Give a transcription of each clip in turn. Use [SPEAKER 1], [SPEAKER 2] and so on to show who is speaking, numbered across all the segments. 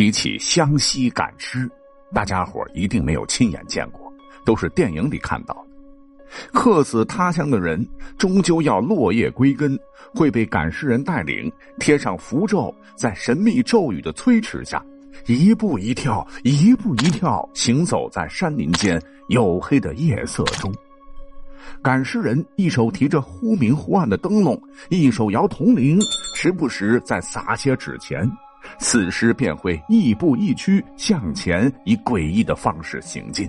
[SPEAKER 1] 提起湘西赶尸，大家伙一定没有亲眼见过，都是电影里看到的。客死他乡的人，终究要落叶归根，会被赶尸人带领，贴上符咒，在神秘咒语的催持下，一步一跳，一步一跳，行走在山林间黝黑的夜色中。赶尸人一手提着忽明忽暗的灯笼，一手摇铜铃，时不时再撒些纸钱，死尸便会亦步亦趋向前，以诡异的方式行进。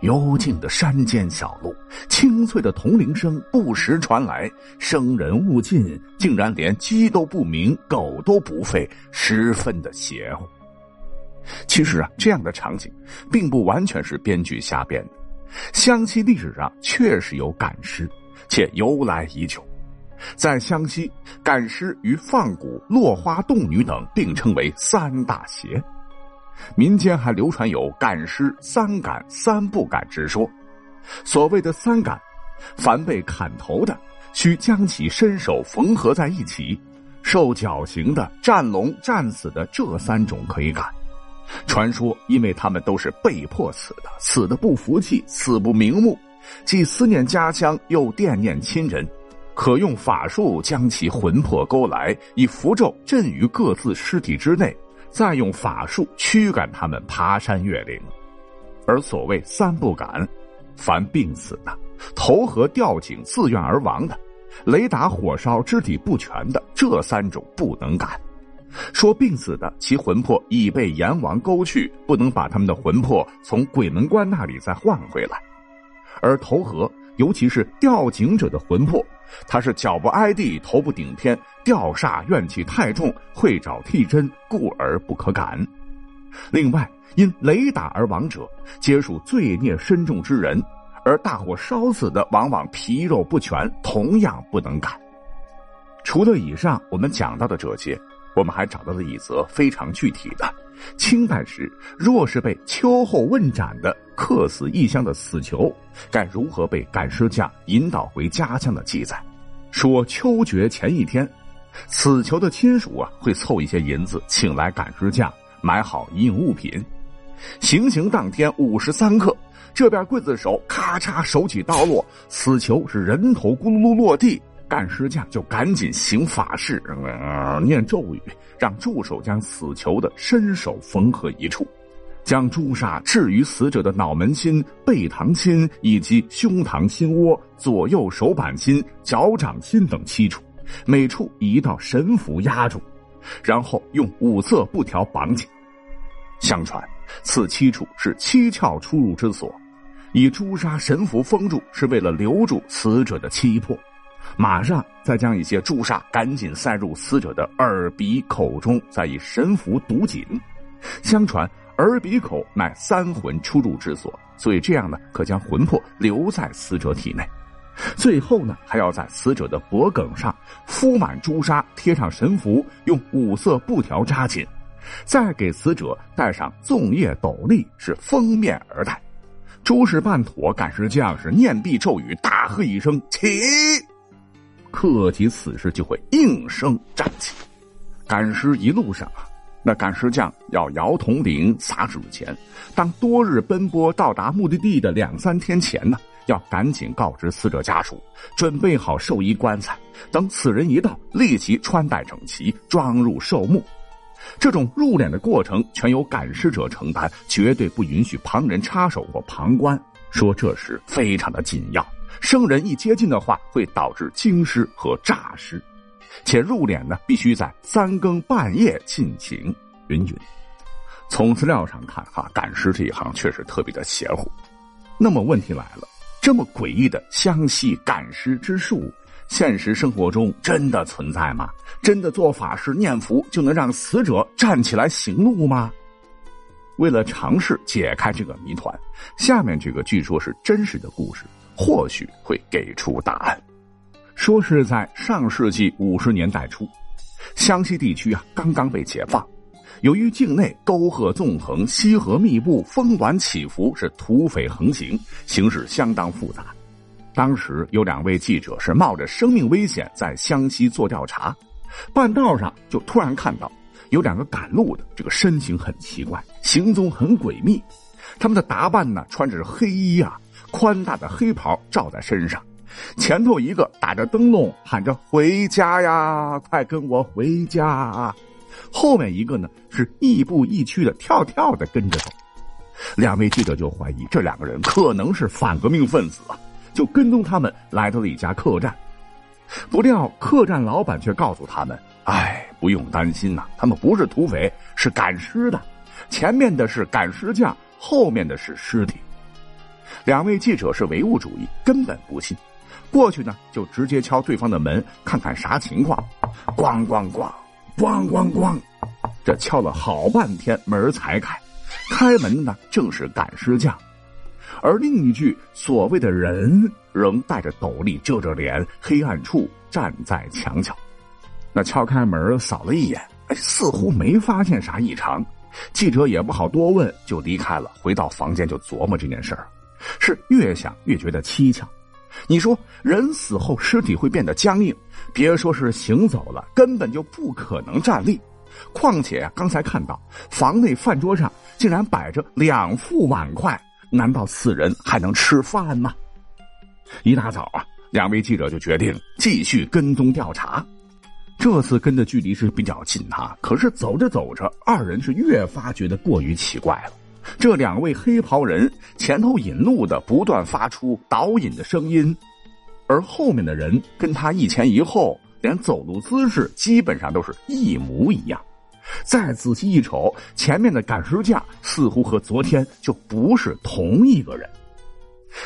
[SPEAKER 1] 幽静的山间小路，清脆的铜铃声不时传来，生人勿近，竟然连鸡都不鸣，狗都不吠，十分的邪乎。其实啊，这样的场景并不完全是编剧瞎编的。湘西历史上确实有赶尸，且由来已久。在湘西，赶尸与放蛊、落花洞女等并称为三大邪。民间还流传有赶尸三赶三不赶之说。所谓的三赶，凡被砍头的，需将其身手缝合在一起；受绞刑的、战龙、战死的，这三种可以赶。传说，因为他们都是被迫死的，死的不服气，死不瞑目，既思念家乡，又惦念亲人，可用法术将其魂魄勾来，以符咒镇于各自尸体之内，再用法术驱赶他们爬山越岭。而所谓三不敢，凡病死的、投河吊井自愿而亡的、雷打火烧肢体不全的，这三种不能赶。说病死的，其魂魄已被阎王勾去，不能把他们的魂魄从鬼门关那里再换回来；而投河，尤其是吊井者的魂魄，他是脚不挨地，头不顶天，吊煞怨气太重，会找替身，故而不可赶。另外，因雷打而亡者，皆属罪孽深重之人，而大火烧死的，往往皮肉不全，同样不能赶。除了以上我们讲到的这些。我们还找到了一则非常具体的，清代时若是被秋后问斩的客死异乡的死囚，该如何被赶尸匠引导回家乡的记载。说秋决前一天，死囚的亲属啊会凑一些银子，请来赶尸匠买好一应物品。行刑当天午时三刻，这边刽子手咔嚓手起刀落，死囚是人头咕噜噜落地。干尸匠就赶紧行法事，念咒语，让助手将死囚的身手缝合一处，将朱砂置于死者的脑门心、背膛心以及胸膛心窝、左右手板心、脚掌心等七处，每处一道神符压住，然后用五色布条绑紧。相传，此七处是七窍出入之所，以朱砂神符封住，是为了留住死者的七魄。马上再将一些朱砂赶紧塞入死者的耳鼻口中，再以神符堵紧。相传耳鼻口乃三魂出入之所，所以这样呢，可将魂魄留在死者体内。最后呢，还要在死者的脖颈上敷满朱砂，贴上神符，用五色布条扎紧，再给死者戴上粽叶斗笠，是封面而戴。诸事办妥，赶尸匠是念毕咒语，大喝一声：“起！”客及此时就会应声站起，赶尸一路上啊，那赶尸匠要摇铜铃、撒纸钱。当多日奔波到达目的地的两三天前呢，要赶紧告知死者家属，准备好寿衣棺材。等此人一到，立即穿戴整齐，装入寿墓。这种入殓的过程全由赶尸者承担，绝对不允许旁人插手或旁观。说这时非常的紧要。生人一接近的话，会导致惊尸和诈尸，且入殓呢必须在三更半夜进行。云云，从资料上看，哈，赶尸这一行确实特别的邪乎。那么问题来了，这么诡异的湘西赶尸之术，现实生活中真的存在吗？真的做法事念符就能让死者站起来行路吗？为了尝试解开这个谜团，下面这个据说是真实的故事。或许会给出答案。说是在上世纪五十年代初，湘西地区啊刚刚被解放，由于境内沟壑纵横、溪河密布、峰峦起伏，是土匪横行，形势相当复杂。当时有两位记者是冒着生命危险在湘西做调查，半道上就突然看到有两个赶路的，这个身形很奇怪，行踪很诡秘。他们的打扮呢，穿着黑衣啊，宽大的黑袍罩在身上。前头一个打着灯笼，喊着“回家呀，快跟我回家”。啊后面一个呢，是亦步亦趋的跳跳的跟着走。两位记者就怀疑这两个人可能是反革命分子啊，就跟踪他们来到了一家客栈。不料客栈老板却告诉他们。哎，不用担心呐，他们不是土匪，是赶尸的。前面的是赶尸匠，后面的是尸体。两位记者是唯物主义，根本不信。过去呢，就直接敲对方的门，看看啥情况。咣咣咣，咣咣咣，这敲了好半天，门才开。开门的呢正是赶尸匠，而另一具所谓的人仍戴着斗笠，遮着脸，黑暗处站在墙角。那敲开门，扫了一眼，哎，似乎没发现啥异常。记者也不好多问，就离开了。回到房间就琢磨这件事儿，是越想越觉得蹊跷。你说人死后尸体会变得僵硬，别说是行走了，根本就不可能站立。况且刚才看到房内饭桌上竟然摆着两副碗筷，难道此人还能吃饭吗？一大早啊，两位记者就决定继续跟踪调查。这次跟的距离是比较近哈，可是走着走着，二人是越发觉得过于奇怪了。这两位黑袍人前头引路的不断发出导引的声音，而后面的人跟他一前一后，连走路姿势基本上都是一模一样。再仔细一瞅，前面的赶尸匠似乎和昨天就不是同一个人。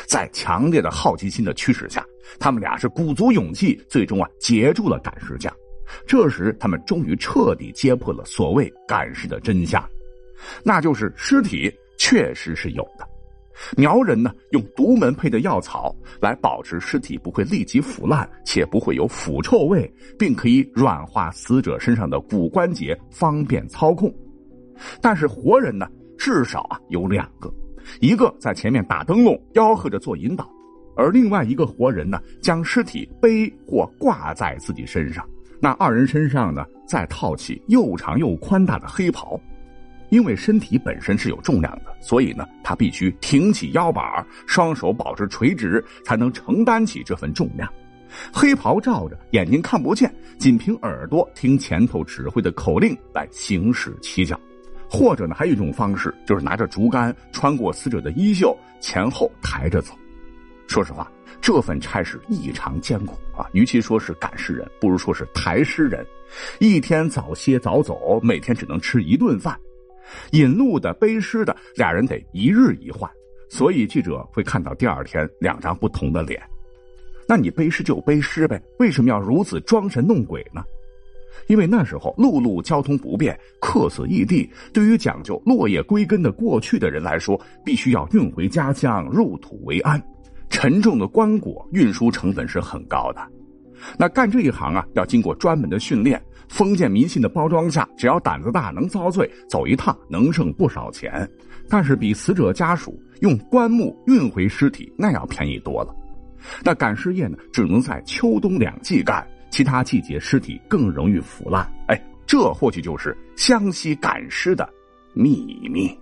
[SPEAKER 1] 在强烈的好奇心的驱使下，他们俩是鼓足勇气，最终啊截住了赶尸匠。这时，他们终于彻底揭破了所谓赶尸的真相，那就是尸体确实是有的。苗人呢，用独门配的药草来保持尸体不会立即腐烂，且不会有腐臭味，并可以软化死者身上的骨关节，方便操控。但是活人呢，至少啊有两个，一个在前面打灯笼，吆喝着做引导，而另外一个活人呢，将尸体背或挂在自己身上。那二人身上呢，再套起又长又宽大的黑袍，因为身体本身是有重量的，所以呢，他必须挺起腰板，双手保持垂直，才能承担起这份重量。黑袍罩着，眼睛看不见，仅凭耳朵听前头指挥的口令来行驶起脚。或者呢，还有一种方式，就是拿着竹竿穿过死者的衣袖，前后抬着走。说实话。这份差事异常艰苦啊！与其说是赶尸人，不如说是抬尸人。一天早歇早走，每天只能吃一顿饭。引路的、背尸的，俩人得一日一换，所以记者会看到第二天两张不同的脸。那你背尸就背尸呗，为什么要如此装神弄鬼呢？因为那时候陆路交通不便，客死异地，对于讲究落叶归根的过去的人来说，必须要运回家乡，入土为安。沉重的棺椁运输成本是很高的，那干这一行啊，要经过专门的训练。封建迷信的包装下，只要胆子大，能遭罪，走一趟能挣不少钱。但是比死者家属用棺木运回尸体那要便宜多了。那赶尸业呢，只能在秋冬两季干，其他季节尸体更容易腐烂。哎，这或许就是湘西赶尸的秘密。